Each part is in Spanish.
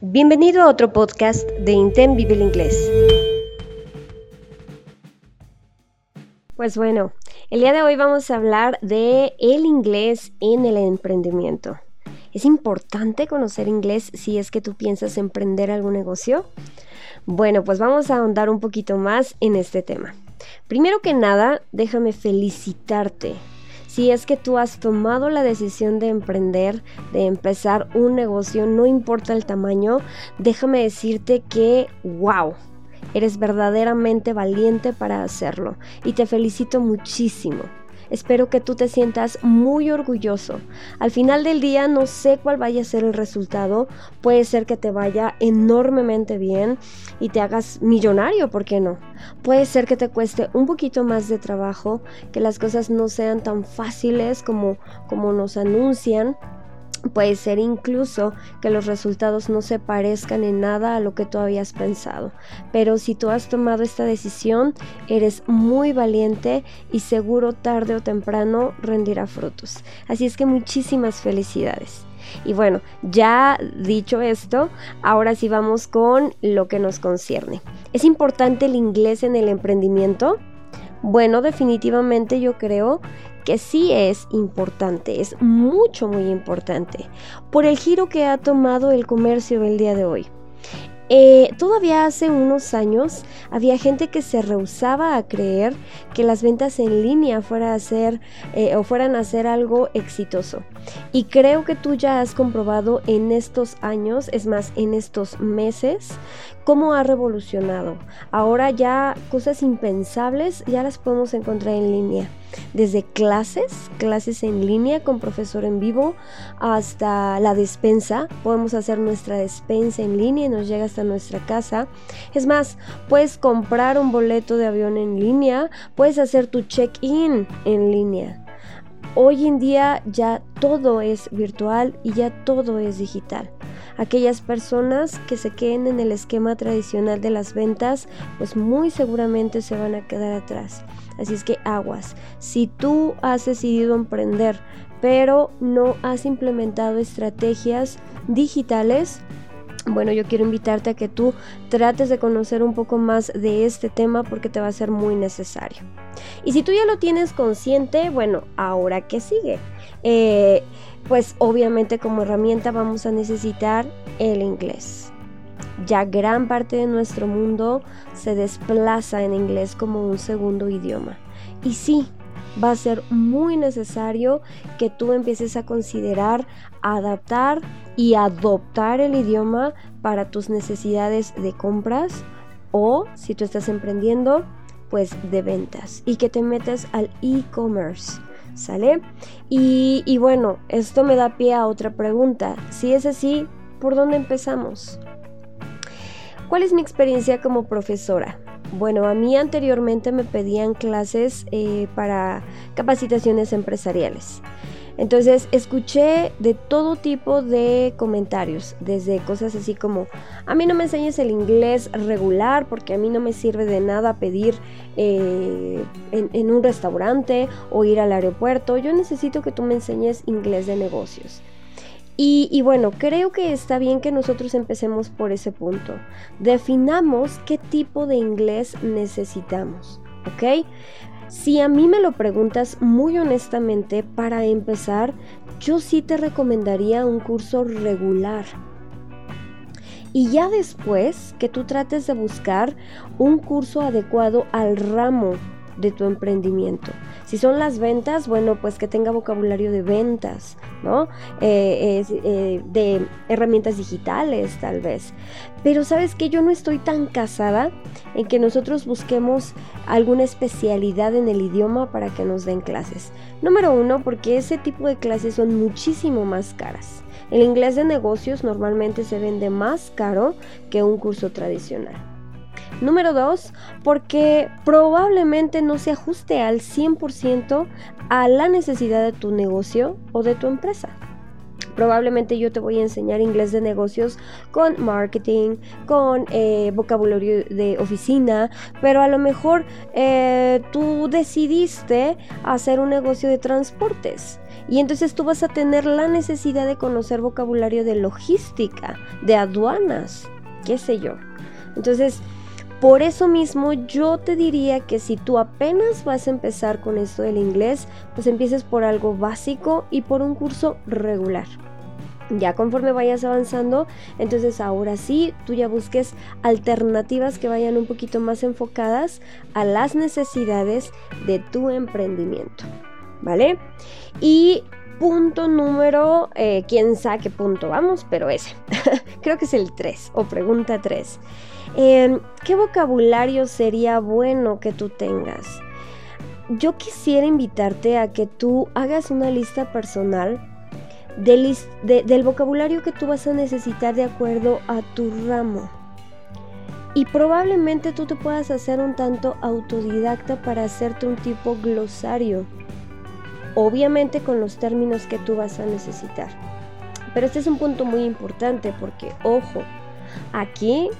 Bienvenido a otro podcast de Intent Vive el Inglés. Pues bueno, el día de hoy vamos a hablar de el inglés en el emprendimiento. ¿Es importante conocer inglés si es que tú piensas emprender algún negocio? Bueno, pues vamos a ahondar un poquito más en este tema. Primero que nada, déjame felicitarte si es que tú has tomado la decisión de emprender, de empezar un negocio, no importa el tamaño, déjame decirte que, wow, eres verdaderamente valiente para hacerlo y te felicito muchísimo. Espero que tú te sientas muy orgulloso. Al final del día no sé cuál vaya a ser el resultado. Puede ser que te vaya enormemente bien y te hagas millonario, ¿por qué no? Puede ser que te cueste un poquito más de trabajo, que las cosas no sean tan fáciles como, como nos anuncian Puede ser incluso que los resultados no se parezcan en nada a lo que tú habías pensado. Pero si tú has tomado esta decisión, eres muy valiente y seguro tarde o temprano rendirá frutos. Así es que muchísimas felicidades. Y bueno, ya dicho esto, ahora sí vamos con lo que nos concierne. ¿Es importante el inglés en el emprendimiento? Bueno, definitivamente yo creo que sí es importante, es mucho, muy importante, por el giro que ha tomado el comercio el día de hoy. Eh, todavía hace unos años había gente que se rehusaba a creer que las ventas en línea fuera a ser, eh, o fueran a ser algo exitoso. Y creo que tú ya has comprobado en estos años, es más, en estos meses, cómo ha revolucionado. Ahora ya cosas impensables ya las podemos encontrar en línea. Desde clases, clases en línea con profesor en vivo, hasta la despensa. Podemos hacer nuestra despensa en línea y nos llega hasta nuestra casa. Es más, puedes comprar un boleto de avión en línea, puedes hacer tu check-in en línea. Hoy en día ya todo es virtual y ya todo es digital. Aquellas personas que se queden en el esquema tradicional de las ventas, pues muy seguramente se van a quedar atrás. Así es que aguas. Si tú has decidido emprender, pero no has implementado estrategias digitales, bueno, yo quiero invitarte a que tú trates de conocer un poco más de este tema porque te va a ser muy necesario. Y si tú ya lo tienes consciente, bueno, ahora qué sigue. Eh, pues obviamente como herramienta vamos a necesitar el inglés. Ya gran parte de nuestro mundo se desplaza en inglés como un segundo idioma. Y sí, va a ser muy necesario que tú empieces a considerar adaptar y adoptar el idioma para tus necesidades de compras o si tú estás emprendiendo, pues de ventas y que te metas al e-commerce. ¿Sale? Y, y bueno, esto me da pie a otra pregunta. Si es así, ¿por dónde empezamos? ¿Cuál es mi experiencia como profesora? Bueno, a mí anteriormente me pedían clases eh, para capacitaciones empresariales. Entonces escuché de todo tipo de comentarios, desde cosas así como, a mí no me enseñes el inglés regular porque a mí no me sirve de nada pedir eh, en, en un restaurante o ir al aeropuerto, yo necesito que tú me enseñes inglés de negocios. Y, bueno, creo que está bien que nosotros empecemos por ese punto. Definamos qué tipo de inglés necesitamos, ¿ok? Si a mí me lo preguntas muy honestamente, para empezar, yo sí te recomendaría un curso regular. Y ya después que tú trates de buscar un curso adecuado al ramo de tu emprendimiento. Si son las ventas, bueno, pues que tenga vocabulario de ventas, ¿no? Eh, eh, de herramientas digitales, tal vez. Pero sabes que yo no estoy tan casada en que nosotros busquemos alguna especialidad en el idioma para que nos den clases. Número uno, porque ese tipo de clases son muchísimo más caras. El inglés de negocios normalmente se vende más caro que un curso tradicional. Número dos, porque probablemente no se ajuste al 100% a la necesidad de tu negocio o de tu empresa. Probablemente yo te voy a enseñar inglés de negocios con marketing, con eh, vocabulario de oficina, pero a lo mejor eh, tú decidiste hacer un negocio de transportes Y entonces tú vas a tener la necesidad de conocer vocabulario de logística, de aduanas, qué sé yo. Entonces, por eso mismo yo te diría que si tú apenas vas a empezar con esto del inglés, pues empieces por algo básico y por un curso regular. Ya conforme vayas avanzando, entonces ahora sí, tú ya busques alternativas que vayan un poquito más enfocadas a las necesidades de tu emprendimiento. ¿Vale? Y punto número, eh, quién sabe qué punto vamos, pero ese. Creo que es el 3 o pregunta 3. Em, ¿Qué vocabulario sería bueno que tú tengas? Yo quisiera invitarte a que tú hagas una lista personal del, vocabulario que tú vas a necesitar de acuerdo a tu ramo. Y probablemente tú te puedas hacer un tanto autodidacta para hacerte un tipo glosario. Obviamente con los términos que tú vas a necesitar. Pero este es un punto muy importante porque, ojo, aquí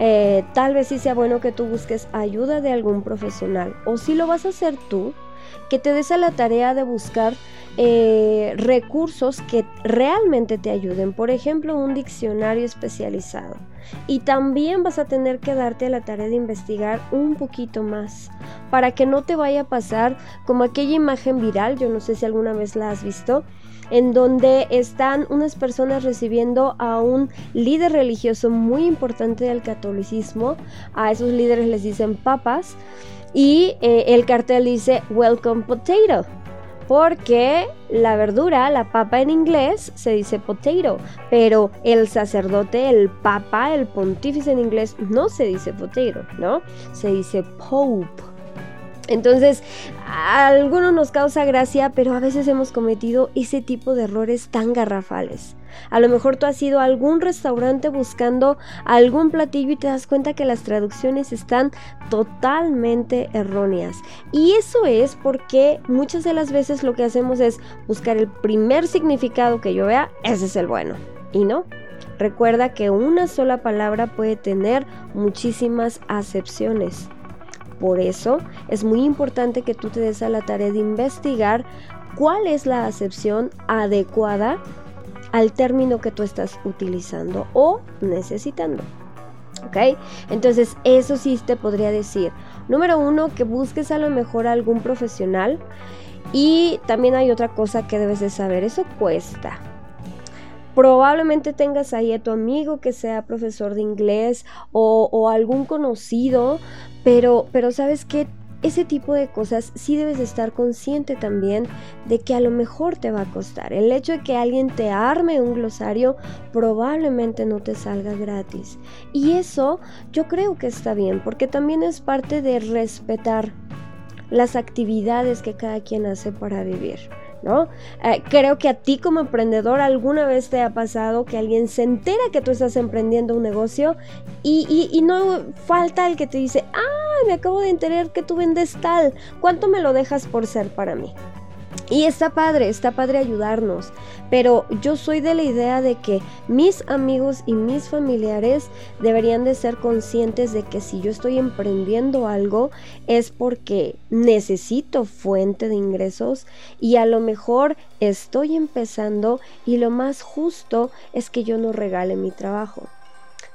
eh, tal vez sí sea bueno que tú busques ayuda de algún profesional. O si lo vas a hacer tú, que te des a la tarea de buscar eh, recursos que realmente te ayuden, por ejemplo un diccionario especializado. Y también vas a tener que darte la tarea de investigar un poquito más para que no te vaya a pasar como aquella imagen viral, yo no sé si alguna vez la has visto, en donde están unas personas recibiendo a un líder religioso muy importante del catolicismo, a esos líderes les dicen papas, y eh, el cartel dice Welcome Potato porque la verdura, la papa en inglés, se dice potato, pero el sacerdote, el papa, el pontífice en inglés no se dice potato, ¿no? Se dice pope. Entonces, a nos causa gracia, pero a veces hemos cometido ese tipo de errores tan garrafales. A lo mejor tú has ido a algún restaurante buscando algún platillo y te das cuenta que las traducciones están totalmente erróneas. Y eso es porque muchas de las veces lo que hacemos es buscar el primer significado que yo vea, ese es el bueno. Y no, Recuerda que una sola palabra puede tener muchísimas acepciones. Por eso es muy importante que tú te des a la tarea de investigar cuál es la acepción adecuada al término que tú estás utilizando o necesitando. ¿Ok? Entonces, eso sí te podría decir. Número uno, que busques a lo mejor a algún profesional. Y también hay otra cosa que debes de saber, eso cuesta. Probablemente tengas ahí a tu amigo que sea profesor de inglés o, o algún conocido, pero, pero sabes que ese tipo de cosas sí debes de estar consciente también de que a lo mejor te va a costar. El hecho de que alguien te arme un glosario probablemente no te salga gratis. Y eso yo creo que está bien porque también es parte de respetar las actividades que cada quien hace para vivir. ¿No? Eh, creo que a ti como emprendedor alguna vez te ha pasado que alguien se entera que tú estás emprendiendo un negocio y, y no falta el que te dice, ah, me acabo de enterar que tú vendes tal, ¿cuánto me lo dejas por ser para mí? Y está padre, está padre ayudarnos, pero yo soy de la idea de que mis amigos y mis familiares deberían de ser conscientes de que si yo estoy emprendiendo algo es porque necesito fuente de ingresos y a lo mejor estoy empezando y lo más justo es que yo no regale mi trabajo.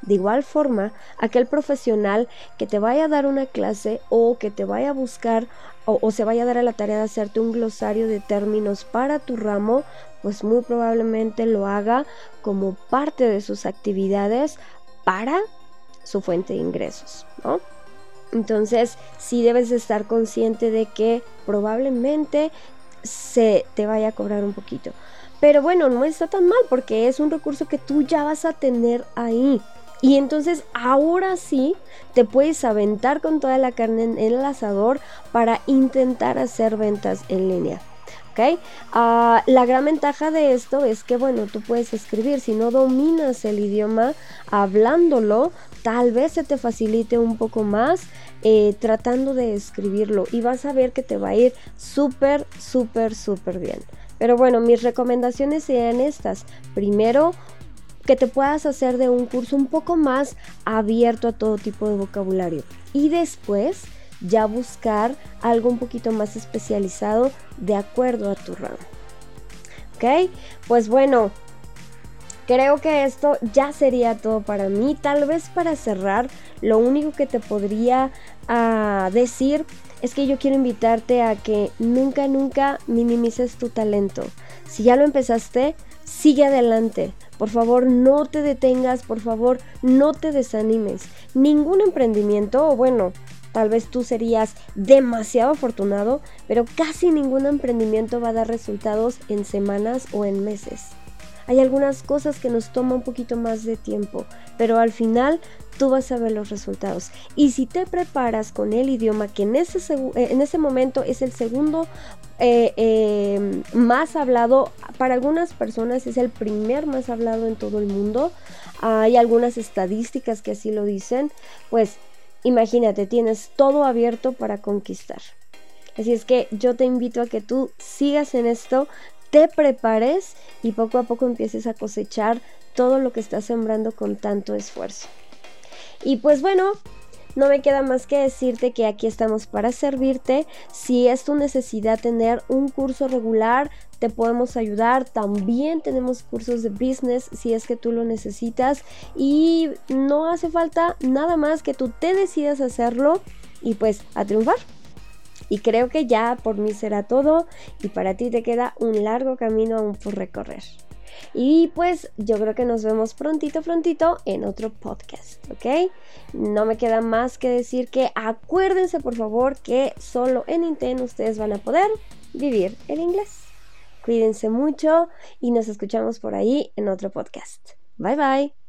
De igual forma, aquel profesional que te vaya a dar una clase o que te vaya a buscar o, se vaya a dar a la tarea de hacerte un glosario de términos para tu ramo, pues muy probablemente lo haga como parte de sus actividades para su fuente de ingresos, ¿no? Entonces, sí debes estar consciente de que probablemente se te vaya a cobrar un poquito. Pero bueno, no está tan mal porque es un recurso que tú ya vas a tener ahí. Y entonces ahora sí te puedes aventar con toda la carne en el asador para intentar hacer ventas en línea. ¿ok? Ah, la gran ventaja de esto es que, bueno, tú puedes escribir, si no dominas el idioma hablándolo, tal vez se te facilite un poco más eh, tratando de escribirlo y vas a ver que te va a ir súper, súper, súper bien. Pero bueno, mis recomendaciones serían estas. Primero, que te puedas hacer de un curso un poco más abierto a todo tipo de vocabulario. Y después ya buscar algo un poquito más especializado de acuerdo a tu ramo. ¿ok? Pues bueno, Creo que esto ya sería todo para mí. Tal vez para cerrar, lo único que te podría ah, decir es que yo quiero invitarte a que nunca, nunca minimices tu talento. Si ya lo empezaste, sigue adelante. Por favor, no te detengas, por favor, no te desanimes. Ningún emprendimiento, o bueno, tal vez tú serías demasiado afortunado, pero casi ningún emprendimiento va a dar resultados en semanas o en meses. Hay algunas cosas que nos toma un poquito más de tiempo, pero al final tú vas a ver los resultados. Y si te preparas con el idioma que en ese, eh, en ese momento es el segundo eh, eh, más hablado, para algunas personas es el primer más hablado en todo el mundo, hay algunas estadísticas que así lo dicen, pues imagínate, tienes todo abierto para conquistar. Así es que yo te invito a que tú sigas en esto, te prepares y poco a poco empieces a cosechar todo lo que estás sembrando con tanto esfuerzo. Y pues bueno, no me queda más que decirte que aquí estamos para servirte. Si es tu necesidad tener un curso regular, te podemos ayudar. También tenemos cursos de business si es que tú lo necesitas. Y no hace falta nada más que tú te decidas hacerlo y pues a triunfar. Y creo que ya por mí será todo y para ti te queda un largo camino aún por recorrer. Y pues yo creo que nos vemos prontito, prontito en otro podcast, ¿ok? No me queda más que decir que acuérdense por favor que solo en Nintendo ustedes van a poder vivir el inglés. Cuídense mucho y nos escuchamos por ahí en otro podcast. Bye bye.